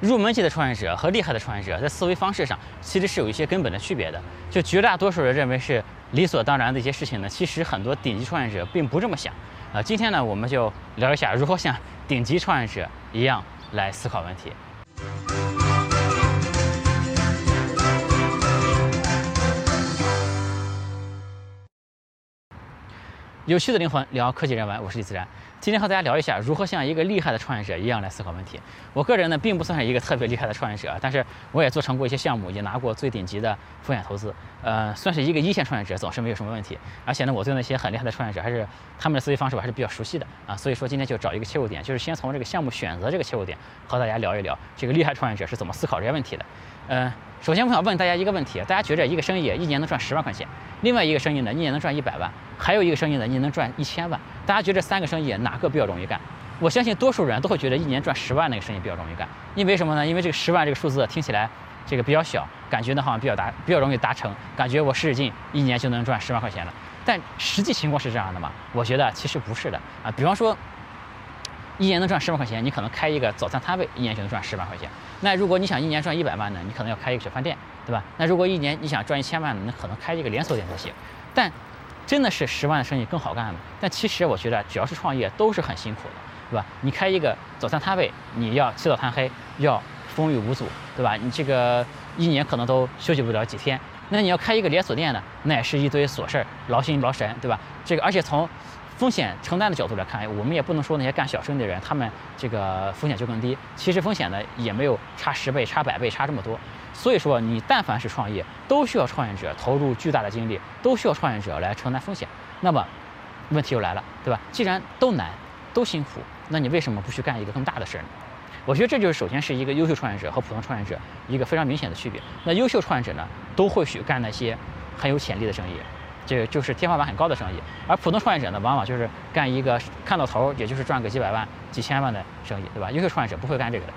入门级的创业者和厉害的创业者在思维方式上其实是有一些根本的区别的。就绝大多数人认为是理所当然的一些事情呢，其实很多顶级创业者并不这么想。啊，今天呢，我们就聊一下如何像顶级创业者一样来思考问题。有趣的灵魂聊科技人文，我是李自然。今天和大家聊一下如何像一个厉害的创业者一样来思考问题。我个人呢，并不算是一个特别厉害的创业者，但是我也做成过一些项目，也拿过最顶级的风险投资，呃，算是一个一线创业者，总是没有什么问题。而且呢，我对那些很厉害的创业者，还是他们的思维方式，我还是比较熟悉的啊。所以说，今天就找一个切入点，就是先从这个项目选择这个切入点，和大家聊一聊这个厉害创业者是怎么思考这些问题的。嗯。首先，我想问大家一个问题：大家觉得一个生意一年能赚十万块钱，另外一个生意呢，一年能赚一百万，还有一个生意呢，你能赚一千万？大家觉得这三个生意哪个比较容易干？我相信多数人都会觉得一年赚十万那个生意比较容易干，因为什么呢？因为这个十万这个数字听起来这个比较小，感觉呢好像比较达比较容易达成，感觉我使使劲一年就能赚十万块钱了。但实际情况是这样的吗？我觉得其实不是的啊。比方说。一年能赚十万块钱，你可能开一个早餐摊位，一年就能赚十万块钱。那如果你想一年赚一百万呢，你可能要开一个小饭店，对吧？那如果一年你想赚一千万呢，那可能开一个连锁店才行。但真的是十万的生意更好干吗？但其实我觉得，只要是创业都是很辛苦的，对吧？你开一个早餐摊位，你要起早贪黑，要风雨无阻，对吧？你这个一年可能都休息不了几天。那你要开一个连锁店呢，那也是一堆琐事儿，劳心劳神，对吧？这个而且从风险承担的角度来看，我们也不能说那些干小生意的人，他们这个风险就更低。其实风险呢也没有差十倍、差百倍、差这么多。所以说，你但凡是创业，都需要创业者投入巨大的精力，都需要创业者来承担风险。那么，问题又来了，对吧？既然都难、都辛苦，那你为什么不去干一个更大的事儿呢？我觉得这就是首先是一个优秀创业者和普通创业者一个非常明显的区别。那优秀创业者呢，都会去干那些很有潜力的生意。这就是天花板很高的生意，而普通创业者呢，往往就是干一个看到头，也就是赚个几百万、几千万的生意，对吧？优秀创业者不会干这个的。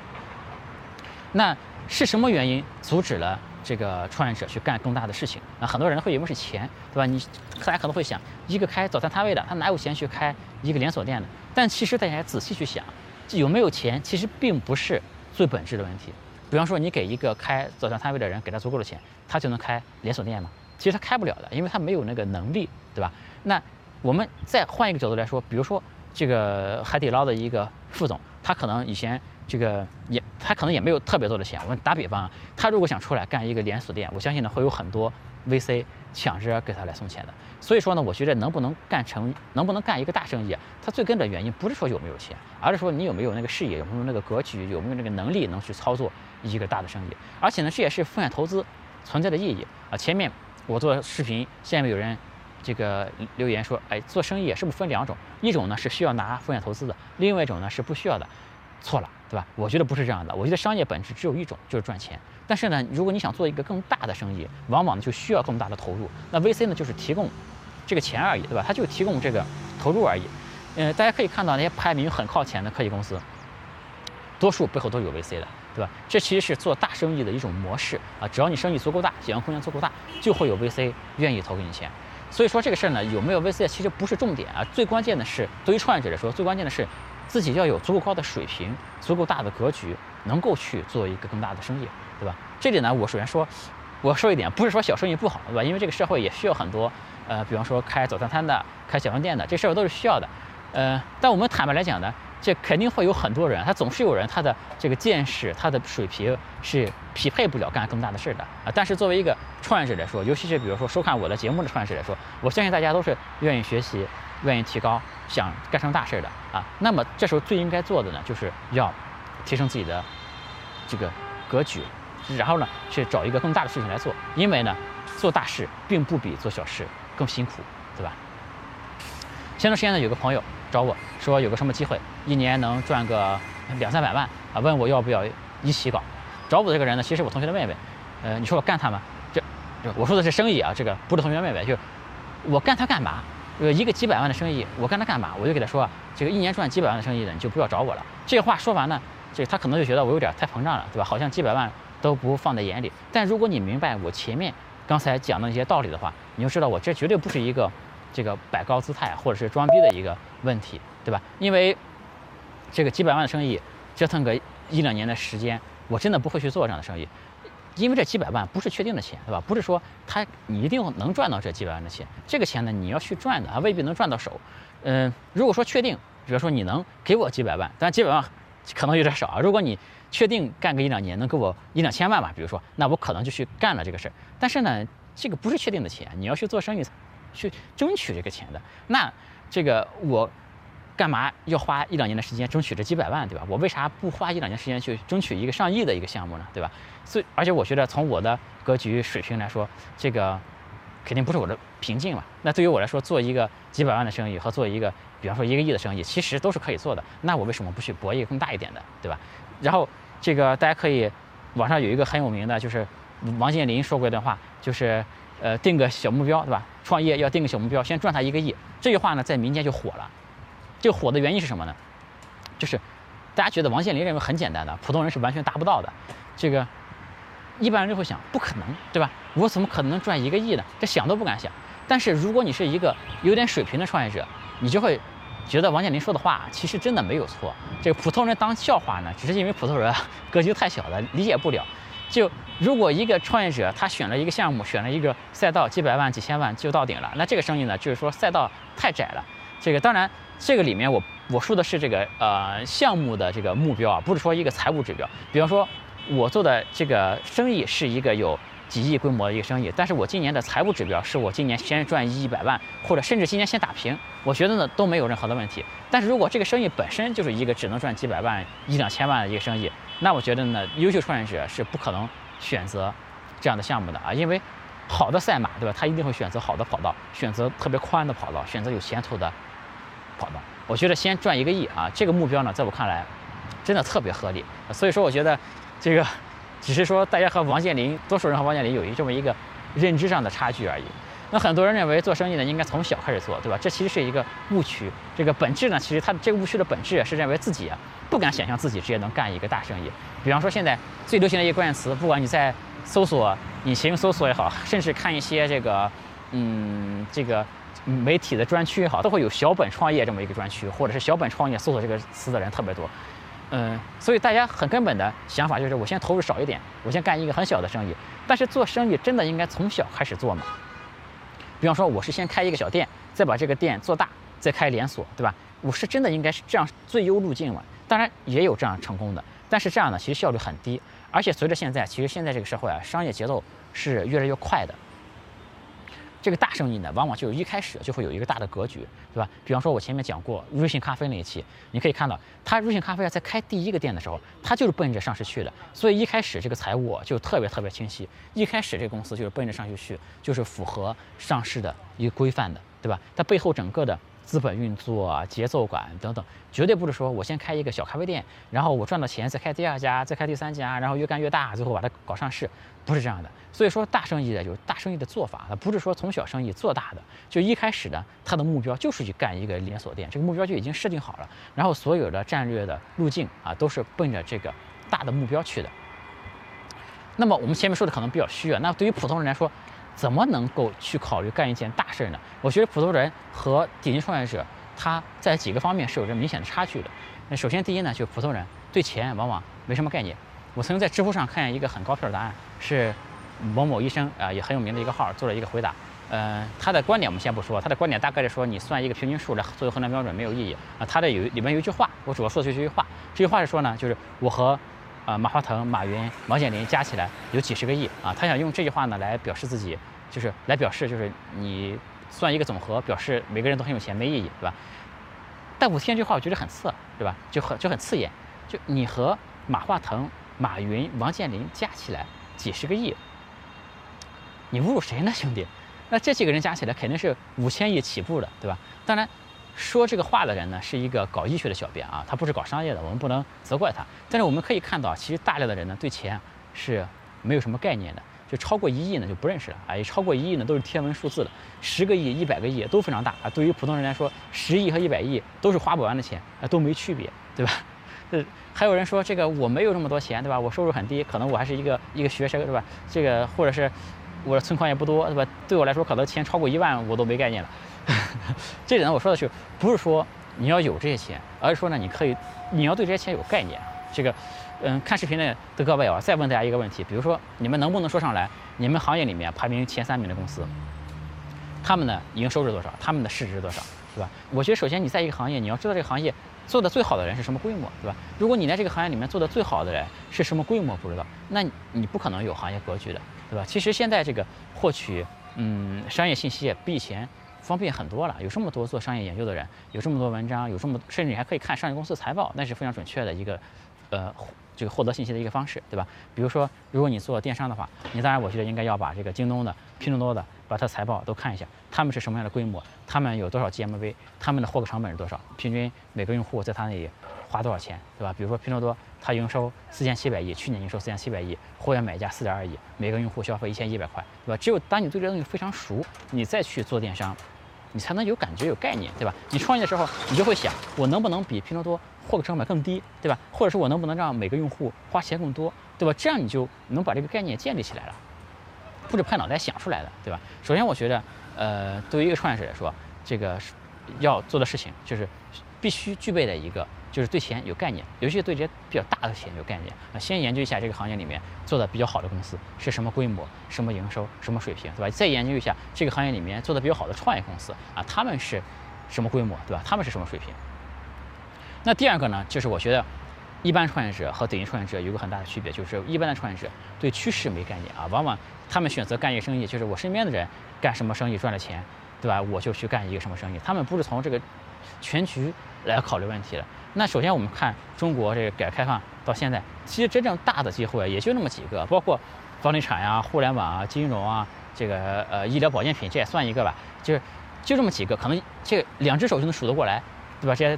那是什么原因阻止了这个创业者去干更大的事情？那很多人会以为是钱，对吧？你大家可能会想，一个开早餐摊位的，他哪有钱去开一个连锁店呢？但其实大家仔细去想，有没有钱其实并不是最本质的问题。比方说，你给一个开早餐摊位的人，给他足够的钱，他就能开连锁店吗？其实他开不了的，因为他没有那个能力，对吧？那我们再换一个角度来说，比如说这个海底捞的一个副总，他可能以前这个也他可能也没有特别多的钱。我打比方啊，他如果想出来干一个连锁店，我相信呢会有很多 VC 抢着给他来送钱的。所以说呢，我觉得能不能干成，能不能干一个大生意，它最根本原因不是说有没有钱，而是说你有没有那个视野，有没有那个格局，有没有那个能力能去操作一个大的生意。而且呢，这也是风险投资存在的意义啊。前面。我做视频，下面有人这个留言说，哎，做生意是不是分两种？一种呢是需要拿风险投资的，另外一种呢是不需要的。错了，对吧？我觉得不是这样的。我觉得商业本质只有一种，就是赚钱。但是呢，如果你想做一个更大的生意，往往就需要更大的投入。那 VC 呢就是提供这个钱而已，对吧？它就提供这个投入而已。嗯，大家可以看到那些排名很靠前的科技公司，多数背后都有 VC 的。对吧？这其实是做大生意的一种模式啊！只要你生意足够大，想象空间足够大，就会有 VC 愿意投给你钱。所以说这个事儿呢，有没有 VC 其实不是重点啊，最关键的是对于创业者来说，最关键的是自己要有足够高的水平、足够大的格局，能够去做一个更大的生意，对吧？这里呢，我首先说，我说一点，不是说小生意不好，对吧？因为这个社会也需要很多，呃，比方说开早餐摊的、开小饭店的，这事儿都是需要的。呃，但我们坦白来讲呢。这肯定会有很多人，他总是有人，他的这个见识、他的水平是匹配不了干更大的事儿的啊。但是作为一个创业者来说，尤其是比如说收看我的节目的创业者来说，我相信大家都是愿意学习、愿意提高、想干成大事的啊。那么这时候最应该做的呢，就是要提升自己的这个格局，然后呢去找一个更大的事情来做。因为呢，做大事并不比做小事更辛苦，对吧？前段时间呢，有个朋友。找我说有个什么机会，一年能赚个两三百万啊？问我要不要一起搞？找我这个人呢，其实我同学的妹妹。呃，你说我干他吗？这，我说的是生意啊，这个不是同学妹妹，就我干他干嘛？呃，一个几百万的生意，我干他干嘛？我就给他说，这个一年赚几百万的生意的，你就不要找我了。这话说完呢，这他可能就觉得我有点太膨胀了，对吧？好像几百万都不放在眼里。但如果你明白我前面刚才讲的那些道理的话，你就知道我这绝对不是一个。这个摆高姿态或者是装逼的一个问题，对吧？因为这个几百万的生意折腾个一两年的时间，我真的不会去做这样的生意，因为这几百万不是确定的钱，对吧？不是说他你一定能赚到这几百万的钱，这个钱呢你要去赚的，还未必能赚到手。嗯，如果说确定，比如说你能给我几百万，但几百万可能有点少啊。如果你确定干个一两年能给我一两千万吧，比如说，那我可能就去干了这个事儿。但是呢，这个不是确定的钱，你要去做生意，去争取这个钱的。那这个我干嘛要花一两年的时间争取这几百万，对吧？我为啥不花一两年时间去争取一个上亿的一个项目呢，对吧？所以，而且我觉得从我的格局水平来说，这个肯定不是我的瓶颈嘛。那对于我来说，做一个几百万的生意和做一个，比方说一个亿的生意，其实都是可以做的。那我为什么不去搏一个更大一点的，对吧？然后。这个大家可以，网上有一个很有名的，就是王健林说过一段话，就是呃定个小目标，对吧？创业要定个小目标，先赚他一个亿。这句话呢，在民间就火了。这个火的原因是什么呢？就是大家觉得王健林认为很简单的，普通人是完全达不到的。这个一般人就会想，不可能，对吧？我怎么可能能赚一个亿呢？这想都不敢想。但是如果你是一个有点水平的创业者，你就会。觉得王健林说的话其实真的没有错，这个普通人当笑话呢，只是因为普通人格局太小了，理解不了。就如果一个创业者他选了一个项目，选了一个赛道，几百万、几千万就到顶了，那这个生意呢，就是说赛道太窄了。这个当然，这个里面我我说的是这个呃项目的这个目标啊，不是说一个财务指标。比方说，我做的这个生意是一个有。几亿规模的一个生意，但是我今年的财务指标是我今年先赚一百万，或者甚至今年先打平，我觉得呢都没有任何的问题。但是如果这个生意本身就是一个只能赚几百万、一两千万的一个生意，那我觉得呢，优秀创业者是不可能选择这样的项目的啊，因为好的赛马，对吧？他一定会选择好的跑道，选择特别宽的跑道，选择有前途的跑道。我觉得先赚一个亿啊，这个目标呢，在我看来真的特别合理。所以说，我觉得这个。只是说，大家和王健林，多数人和王健林有一这么一个认知上的差距而已。那很多人认为做生意呢，应该从小开始做，对吧？这其实是一个误区。这个本质呢，其实它这个误区的本质是认为自己啊，不敢想象自己直接能干一个大生意。比方说，现在最流行的一个关键词，不管你在搜索引擎搜索也好，甚至看一些这个，嗯，这个媒体的专区也好，都会有小本创业这么一个专区，或者是小本创业搜索这个词的人特别多。嗯，所以大家很根本的想法就是，我先投入少一点，我先干一个很小的生意。但是做生意真的应该从小开始做吗？比方说，我是先开一个小店，再把这个店做大，再开连锁，对吧？我是真的应该是这样最优路径吗？当然也有这样成功的，但是这样呢，其实效率很低。而且随着现在，其实现在这个社会啊，商业节奏是越来越快的。这个大生意呢，往往就一开始就会有一个大的格局，对吧？比方说，我前面讲过瑞幸咖啡那一期，你可以看到，他瑞幸咖啡啊，在开第一个店的时候，他就是奔着上市去的，所以一开始这个财务就特别特别清晰。一开始这个公司就是奔着上市去，就是符合上市的一个规范的，对吧？它背后整个的。资本运作、节奏感等等，绝对不是说我先开一个小咖啡店，然后我赚到钱再开第二家，再开第三家，然后越干越大，最后把它搞上市，不是这样的。所以说大生意的有大生意的做法，它不是说从小生意做大的，就一开始呢，它的目标就是去干一个连锁店，这个目标就已经设定好了，然后所有的战略的路径啊，都是奔着这个大的目标去的。那么我们前面说的可能比较虚啊，那对于普通人来说。怎么能够去考虑干一件大事呢？我觉得普通人和顶级创业者，他在几个方面是有着明显的差距的。那首先第一呢，就是普通人对钱往往没什么概念。我曾经在知乎上看见一个很高票的答案，是某某医生啊，也很有名的一个号做了一个回答。嗯，他的观点我们先不说，他的观点大概是说，你算一个平均数来作为衡量标准没有意义啊。他的有里面有一句话，我主要说的就是这句话。这句话是说呢，就是我和。啊，马化腾、马云、王健林加起来有几十个亿啊！他想用这句话呢来表示自己，就是来表示，就是你算一个总和，表示每个人都很有钱，没意义，对吧？但我听这句话，我觉得很刺，对吧？就很就很刺眼。就你和马化腾、马云、王健林加起来几十个亿，你侮辱谁呢，兄弟？那这几个人加起来肯定是五千亿起步的，对吧？当然。说这个话的人呢，是一个搞医学的小编啊，他不是搞商业的，我们不能责怪他。但是我们可以看到，其实大量的人呢，对钱是没有什么概念的，就超过一亿呢就不认识了啊，也超过一亿呢都是天文数字了，十个亿、一百个亿都非常大啊。对于普通人来说，十亿和一百亿都是花不完的钱啊，都没区别，对吧？呃，还有人说这个我没有这么多钱，对吧？我收入很低，可能我还是一个一个学生，对吧？这个或者是我的存款也不多，对吧？对我来说，可能钱超过一万我都没概念了。这里呢，我说的是，不是说你要有这些钱，而是说呢，你可以，你要对这些钱有概念。这个，嗯，看视频的的各位啊，再问大家一个问题，比如说你们能不能说上来，你们行业里面排名前三名的公司，他们的营收是多少，他们的市值多少，对吧？我觉得首先你在一个行业，你要知道这个行业做的最好的人是什么规模，对吧？如果你在这个行业里面做的最好的人是什么规模不知道，那你不可能有行业格局的，对吧？其实现在这个获取嗯商业信息比以前方便很多了，有这么多做商业研究的人，有这么多文章，有这么甚至你还可以看商业公司的财报，那是非常准确的一个呃。这个获得信息的一个方式，对吧？比如说，如果你做电商的话，你当然我觉得应该要把这个京东的、拼多多的，把它财报都看一下，他们是什么样的规模，他们有多少 GMV，他们的获客成本是多少，平均每个用户在他那里花多少钱，对吧？比如说拼多多，它营收四千七百亿，去年营收四千七百亿，会员买家四点二亿，每个用户消费一千一百块，对吧？只有当你对这东西非常熟，你再去做电商。你才能有感觉、有概念，对吧？你创业的时候，你就会想，我能不能比拼多多获客成本更低，对吧？或者说我能不能让每个用户花钱更多，对吧？这样你就能把这个概念建立起来了，不是拍脑袋想出来的，对吧？首先，我觉得，呃，对于一个创业者来说，这个要做的事情就是必须具备的一个。就是对钱有概念，尤其是对这些比较大的钱有概念啊。先研究一下这个行业里面做的比较好的公司是什么规模、什么营收、什么水平，对吧？再研究一下这个行业里面做的比较好的创业公司啊，他们是什么规模，对吧？他们是什么水平？那第二个呢，就是我觉得一般创业者和顶级创业者有个很大的区别，就是一般的创业者对趋势没概念啊，往往他们选择干一个生意，就是我身边的人干什么生意赚了钱，对吧？我就去干一个什么生意，他们不是从这个全局来考虑问题的。那首先我们看中国这个改革开放到现在，其实真正大的机会也就那么几个，包括房地产呀、互联网啊、金融啊，这个呃医疗保健品这也算一个吧，就是就这么几个，可能这两只手就能数得过来，对吧？这些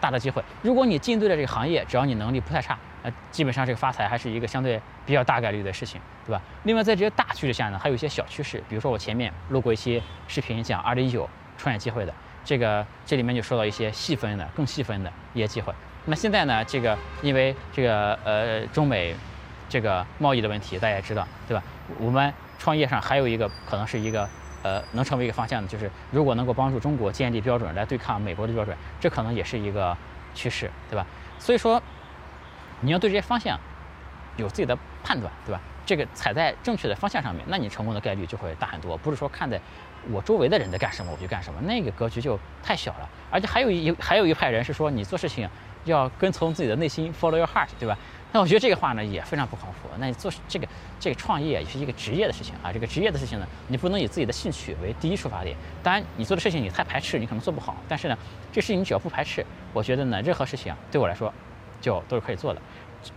大的机会，如果你进对了这个行业，只要你能力不太差，呃，基本上这个发财还是一个相对比较大概率的事情，对吧？另外在这些大趋势下呢，还有一些小趋势，比如说我前面录过一期视频讲二零一九创业机会的。这个这里面就说到一些细分的、更细分的一些机会。那现在呢，这个因为这个呃中美这个贸易的问题，大家也知道，对吧？我们创业上还有一个可能是一个呃能成为一个方向的，就是如果能够帮助中国建立标准来对抗美国的标准，这可能也是一个趋势，对吧？所以说你要对这些方向有自己的判断，对吧？这个踩在正确的方向上面，那你成功的概率就会大很多。不是说看在。我周围的人在干什么，我就干什么，那个格局就太小了。而且还有一还有一派人是说，你做事情要跟从自己的内心，follow your heart，对吧？那我觉得这个话呢也非常不靠谱。那你做这个这个创业也是一个职业的事情啊，这个职业的事情呢，你不能以自己的兴趣为第一出发点。当然，你做的事情你太排斥，你可能做不好。但是呢，这事情你只要不排斥，我觉得呢，任何事情对我来说就都是可以做的。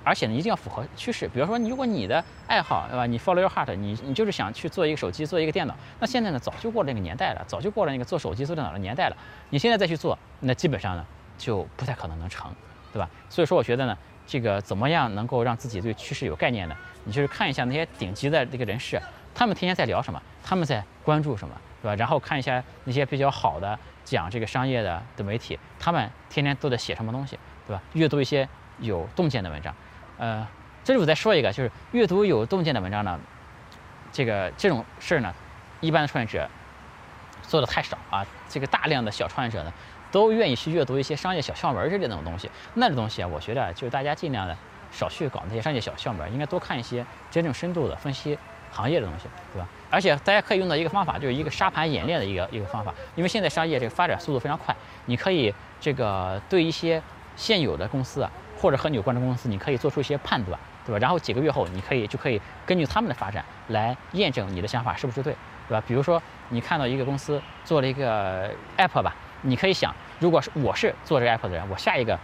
而且呢，一定要符合趋势。比如说，你如果你的爱好，对吧？你 follow your heart，你你就是想去做一个手机，做一个电脑。那现在呢，早就过了那个年代了，早就过了那个做手机、做电脑的年代了。你现在再去做，那基本上呢，就不太可能能成，对吧？所以说，我觉得呢，这个怎么样能够让自己对趋势有概念呢？你就是看一下那些顶级的这个人士，他们天天在聊什么，他们在关注什么，对吧？然后看一下那些比较好的讲这个商业的的媒体，他们天天都在写什么东西，对吧？阅读一些。有洞见的文章，呃，这里我再说一个，就是阅读有洞见的文章呢，这个这种事儿呢，一般的创业者做的太少啊。这个大量的小创业者呢，都愿意去阅读一些商业小窍门之类的东西。那种东西啊，我觉得就是大家尽量的少去搞那些商业小窍门，应该多看一些真正深度的分析行业的东西，对吧？而且大家可以用到一个方法，就是一个沙盘演练的一个一个方法。因为现在商业这个发展速度非常快，你可以这个对一些现有的公司啊。或者和你有关的公司，你可以做出一些判断，对吧？然后几个月后，你可以就可以根据他们的发展来验证你的想法是不是对，对吧？比如说你看到一个公司做了一个 app 吧，你可以想，如果是我是做这个 app 的人，我下一个。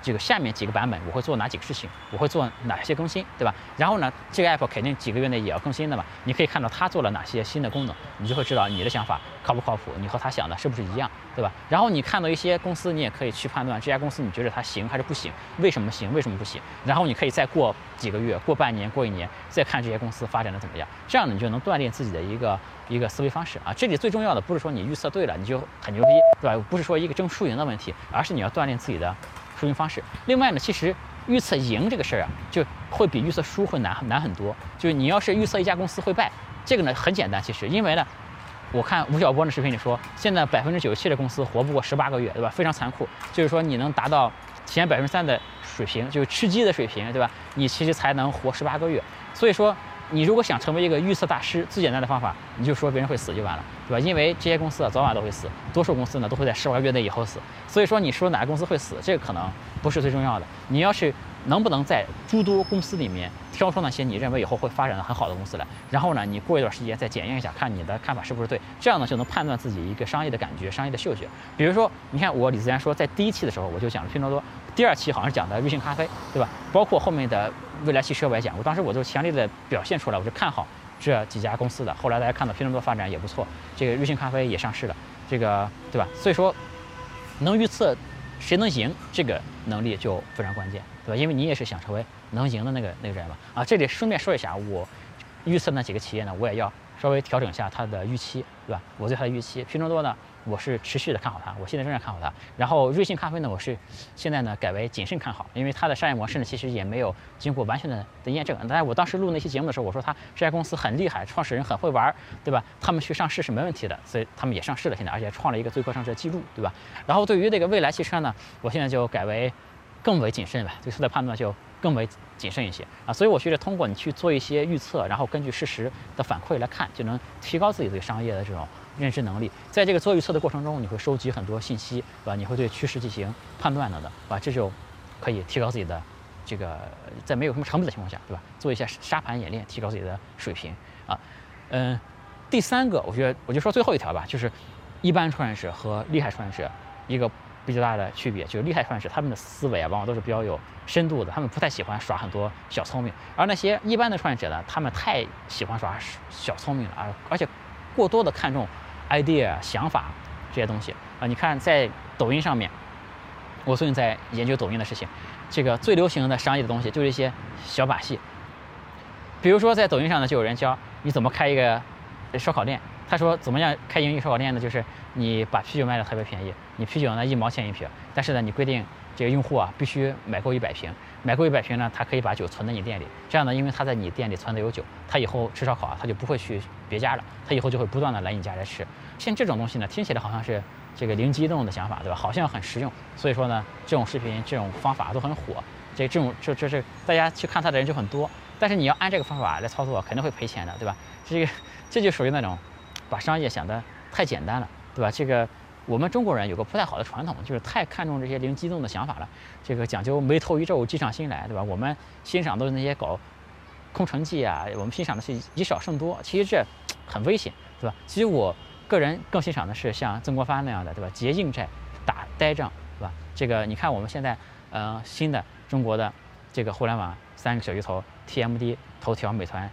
这个下面几个版本我会做哪几个事情？我会做哪些更新，对吧？然后呢，这个 app 肯定几个月内也要更新的嘛。你可以看到它做了哪些新的功能，你就会知道你的想法靠不靠谱，你和他想的是不是一样，对吧？然后你看到一些公司，你也可以去判断这家公司你觉得它行还是不行，为什么行，为什么不行？然后你可以再过几个月、过半年、过一年，再看这些公司发展的怎么样。这样呢，你就能锻炼自己的一个一个思维方式啊。这里最重要的不是说你预测对了你就很牛逼，对吧？不是说一个争输赢的问题，而是你要锻炼自己的。输赢方式。另外呢，其实预测赢这个事儿啊，就会比预测输会难难很多。就是你要是预测一家公司会败，这个呢很简单。其实因为呢，我看吴晓波的视频里说，现在百分之九十七的公司活不过十八个月，对吧？非常残酷。就是说你能达到前百分之三的水平，就是吃鸡的水平，对吧？你其实才能活十八个月。所以说，你如果想成为一个预测大师，最简单的方法，你就说别人会死就完了，对吧？因为这些公司啊，早晚都会死，多数公司呢都会在十八个月内以后死。所以说，你说哪个公司会死，这个可能不是最重要的。你要是能不能在诸多公司里面挑出那些你认为以后会发展的很好的公司来，然后呢，你过一段时间再检验一下，看你的看法是不是对，这样呢就能判断自己一个商业的感觉、商业的嗅觉。比如说，你看我李自然说，在第一期的时候我就讲了拼多多，第二期好像是讲的瑞幸咖啡，对吧？包括后面的未来汽车我也讲过，当时我就强烈的表现出来，我是看好这几家公司的。后来大家看到拼多多发展也不错，这个瑞幸咖啡也上市了，这个对吧？所以说，能预测谁能赢，这个能力就非常关键，对吧？因为你也是想成为。能赢的那个那个人嘛啊，这里顺便说一下，我预测那几个企业呢，我也要稍微调整一下它的预期，对吧？我对它的预期，拼多多呢，我是持续的看好它，我现在仍然看好它。然后瑞幸咖啡呢，我是现在呢改为谨慎看好，因为它的商业模式呢，其实也没有经过完全的的验证。但是我当时录那期节目的时候，我说它这家公司很厉害，创始人很会玩，对吧？他们去上市是没问题的，所以他们也上市了，现在而且创了一个最高上市的记录，对吧？然后对于这个未来汽车呢，我现在就改为更为谨慎了，对它的判断就。更为谨慎一些啊，所以我觉得通过你去做一些预测，然后根据事实的反馈来看，就能提高自己对商业的这种认知能力。在这个做预测的过程中，你会收集很多信息，对吧？你会对趋势进行判断等等，对吧？这就可以提高自己的这个在没有什么成本的情况下，对吧？做一下沙盘演练，提高自己的水平啊。嗯，第三个，我觉得我就说最后一条吧，就是一般创业者和厉害创业者一个。比较大的区别就是厉害创业者，他们的思维啊，往往都是比较有深度的，他们不太喜欢耍很多小聪明。而那些一般的创业者呢，他们太喜欢耍小聪明了啊，而且过多的看重 idea 想法这些东西啊。你看在抖音上面，我最近在研究抖音的事情，这个最流行的商业的东西就是一些小把戏。比如说在抖音上呢，就有人教你怎么开一个烧烤店。他说怎么样开营业烧烤店呢？就是你把啤酒卖的特别便宜，你啤酒呢一毛钱一瓶，但是呢你规定这个用户啊必须买够一百瓶，买够一百瓶呢，他可以把酒存在你店里。这样呢，因为他在你店里存的有酒，他以后吃烧烤啊，他就不会去别家了，他以后就会不断的来你家来吃。像这种东西呢，听起来好像是这个灵机一动的想法，对吧？好像很实用。所以说呢，这种视频、这种方法都很火，这这种这这是大家去看他的人就很多。但是你要按这个方法来操作，肯定会赔钱的，对吧？这个这就属于那种。把商业想得太简单了，对吧？这个我们中国人有个不太好的传统，就是太看重这些灵机动的想法了。这个讲究眉头一皱，计上心来，对吧？我们欣赏都是那些搞空城计啊，我们欣赏的是以少胜多，其实这很危险，对吧？其实我个人更欣赏的是像曾国藩那样的，对吧？结硬债，打呆仗，对吧？这个你看我们现在，呃，新的中国的这个互联网三个小鱼头，TMD、头条、美团、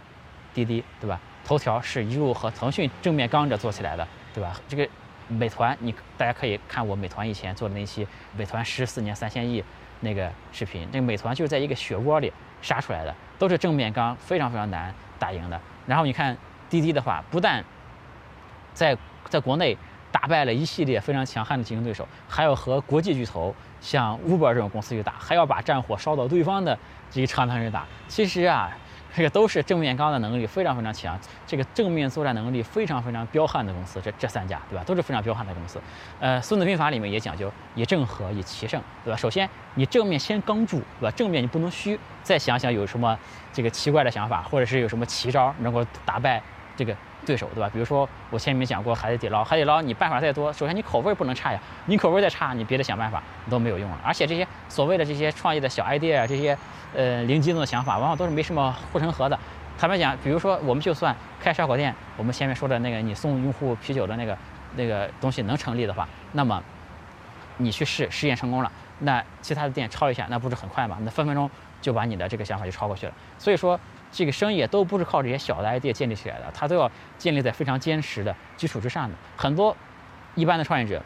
滴滴，对吧？头条是一路和腾讯正面刚着做起来的，对吧？这个美团，你大家可以看我美团以前做的那期美团十四年三千亿那个视频，那个美团就是在一个血窝里杀出来的，都是正面刚，非常非常难打赢的。然后你看滴滴的话，不但在在国内打败了一系列非常强悍的竞争对手，还要和国际巨头像 Uber 这种公司去打，还要把战火烧到对方的这个长滩上打。其实啊。这个都是正面刚的能力非常非常强，这个正面作战能力非常非常彪悍的公司，这这三家对吧，都是非常彪悍的公司。呃，《孙子兵法》里面也讲究以正合，以奇胜，对吧？首先你正面先刚住，对吧？正面你不能虚，再想想有什么这个奇怪的想法，或者是有什么奇招能够打败这个对手，对吧？比如说我前面讲过海底捞，海底捞你办法再多，首先你口味不能差呀，你口味再差，你别的想办法都没有用了。而且这些所谓的这些创业的小 idea 啊，这些。呃，灵机动的想法往往都是没什么护城河的。坦白讲，比如说，我们就算开烧烤店，我们前面说的那个你送用户啤酒的那个那个东西能成立的话，那么你去试试验成功了，那其他的店抄一下，那不是很快吗？那分分钟就把你的这个想法就抄过去了。所以说，这个生意都不是靠这些小的 idea 建立起来的，它都要建立在非常坚实的基础之上的。很多一般的创业者，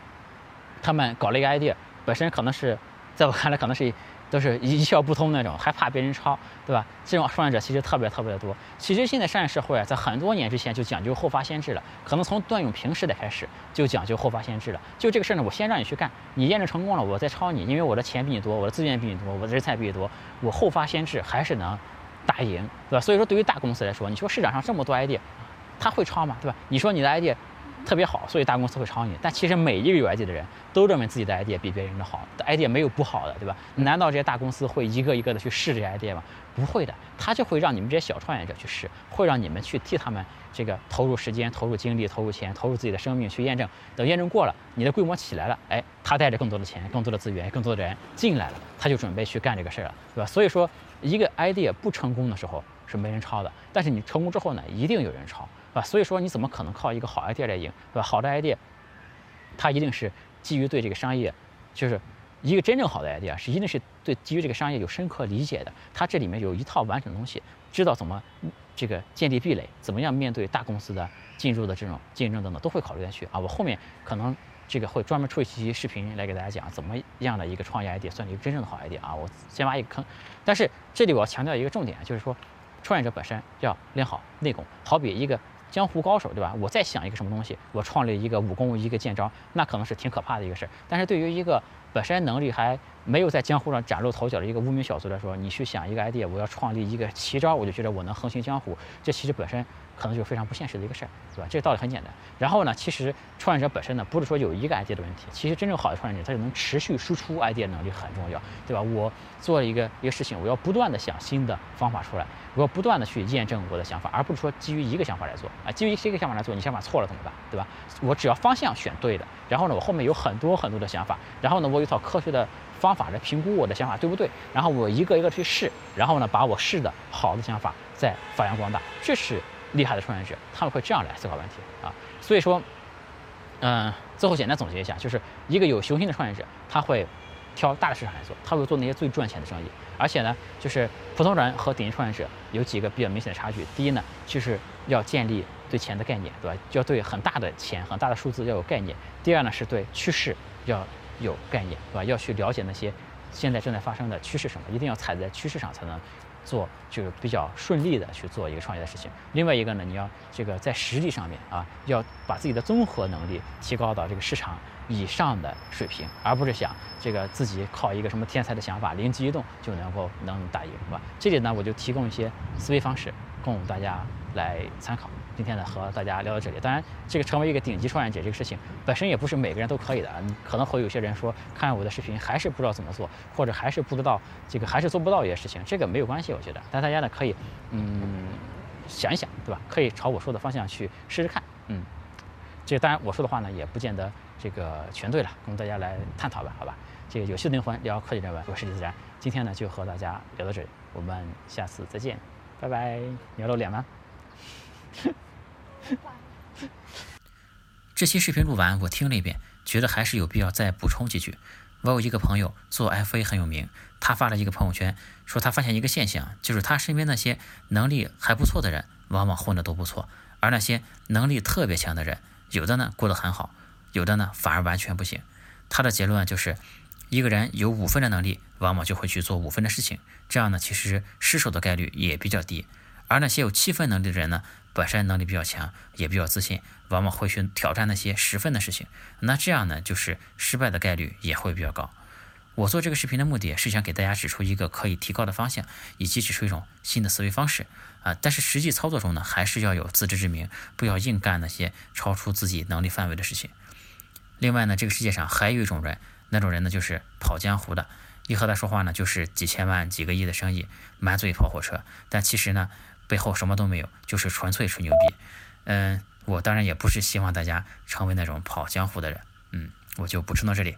他们搞了一个 idea，本身可能是在我看来可能是。都是一窍不通那种，害怕别人抄，对吧？这种创业者其实特别特别的多。其实现在商业社会啊，在很多年之前就讲究后发先至了，可能从段永平时代开始就讲究后发先至了。就这个事儿呢，我先让你去干，你验证成功了，我再抄你，因为我的钱比你多，我的资源比你多，我的人才比你多，我后发先至还是能打赢，对吧？所以说，对于大公司来说，你说市场上这么多 idea，他会抄吗？对吧？你说你的 ID 特别好，所以大公司会抄你。但其实每一个有 ID 的人都认为自己的 ID 比别人的好，ID 没有不好的，对吧？难道这些大公司会一个一个的去试这些 ID 吗？不会的，他就会让你们这些小创业者去试，会让你们去替他们这个投入时间、投入精力、投入钱、投入自己的生命去验证。等验证过了，你的规模起来了，哎，他带着更多的钱、更多的资源、更多的人进来了，他就准备去干这个事儿了，对吧？所以说，一个 idea 不成功的时候是没人抄的，但是你成功之后呢，一定有人抄。啊，所以说你怎么可能靠一个好 idea 来赢，对吧？好的 idea，它一定是基于对这个商业，就是一个真正好的 idea 是一定是对基于这个商业有深刻理解的。它这里面有一套完整的东西，知道怎么这个建立壁垒，怎么样面对大公司的进入的这种竞争等等，都会考虑进去啊。我后面可能这个会专门出一期视频来给大家讲，怎么样的一个创业 idea 算是一个真正的好 idea 啊。我先挖一个坑，但是这里我要强调一个重点，就是说创业者本身要练好内功，好比一个。江湖高手，对吧？我在想一个什么东西，我创立一个武功一个剑招，那可能是挺可怕的一个事儿。但是对于一个本身能力还没有在江湖上崭露头角的一个无名小卒来说，你去想一个 idea，我要创立一个奇招，我就觉得我能横行江湖，这其实本身。可能就是非常不现实的一个事儿，对吧？这个道理很简单。然后呢，其实创业者本身呢，不是说有一个 idea 的问题，其实真正好的创业者，他就能持续输出 idea 能力很重要，对吧？我做了一个一个事情，我要不断的想新的方法出来，我要不断的去验证我的想法，而不是说基于一个想法来做啊。基于一个想法来做，你想法错了怎么办，对吧？我只要方向选对的，然后呢，我后面有很多很多的想法，然后呢，我有一套科学的方法来评估我的想法对不对，然后我一个一个去试，然后呢，把我试的好的想法再发扬光大，这是。厉害的创业者，他们会这样来思考问题啊，所以说，嗯，最后简单总结一下，就是一个有雄心的创业者，他会挑大的市场来做，他会做那些最赚钱的生意，而且呢，就是普通人和顶级创业者有几个比较明显的差距。第一呢，就是要建立对钱的概念，对吧？要对很大的钱、很大的数字要有概念。第二呢，是对趋势要有概念，对吧？要去了解那些现在正在发生的趋势什么，一定要踩在趋势上才能。做就是比较顺利的去做一个创业的事情。另外一个呢，你要这个在实力上面啊，要把自己的综合能力提高到这个市场以上的水平，而不是想这个自己靠一个什么天才的想法灵机一动就能够能打赢，是吧？这里呢，我就提供一些思维方式供大家来参考。今天呢，和大家聊到这里。当然，这个成为一个顶级创业者这个事情本身也不是每个人都可以的。可能会有些人说，看我的视频还是不知道怎么做，或者还是不知道这个还是做不到一些事情。这个没有关系，我觉得。但大家呢，可以嗯想一想，对吧？可以朝我说的方向去试试看。嗯，这当然我说的话呢，也不见得这个全对了，供大家来探讨吧，好吧？这个有趣的灵魂聊科技人文，我是李自然。今天呢，就和大家聊到这里，我们下次再见，拜拜。你要露脸吗？这期视频录完，我听了一遍，觉得还是有必要再补充几句。我有一个朋友做 FA 很有名，他发了一个朋友圈，说他发现一个现象，就是他身边那些能力还不错的人，往往混得都不错，而那些能力特别强的人，有的呢过得很好，有的呢反而完全不行。他的结论就是，一个人有五分的能力，往往就会去做五分的事情，这样呢其实失手的概率也比较低。而那些有七分能力的人呢？本身能力比较强，也比较自信，往往会去挑战那些十分的事情。那这样呢，就是失败的概率也会比较高。我做这个视频的目的是想给大家指出一个可以提高的方向，以及指出一种新的思维方式啊。但是实际操作中呢，还是要有自知之明，不要硬干那些超出自己能力范围的事情。另外呢，这个世界上还有一种人，那种人呢就是跑江湖的，一和他说话呢就是几千万、几个亿的生意，满嘴跑火车，但其实呢。背后什么都没有，就是纯粹吹牛逼。嗯，我当然也不是希望大家成为那种跑江湖的人。嗯，我就补充到这里，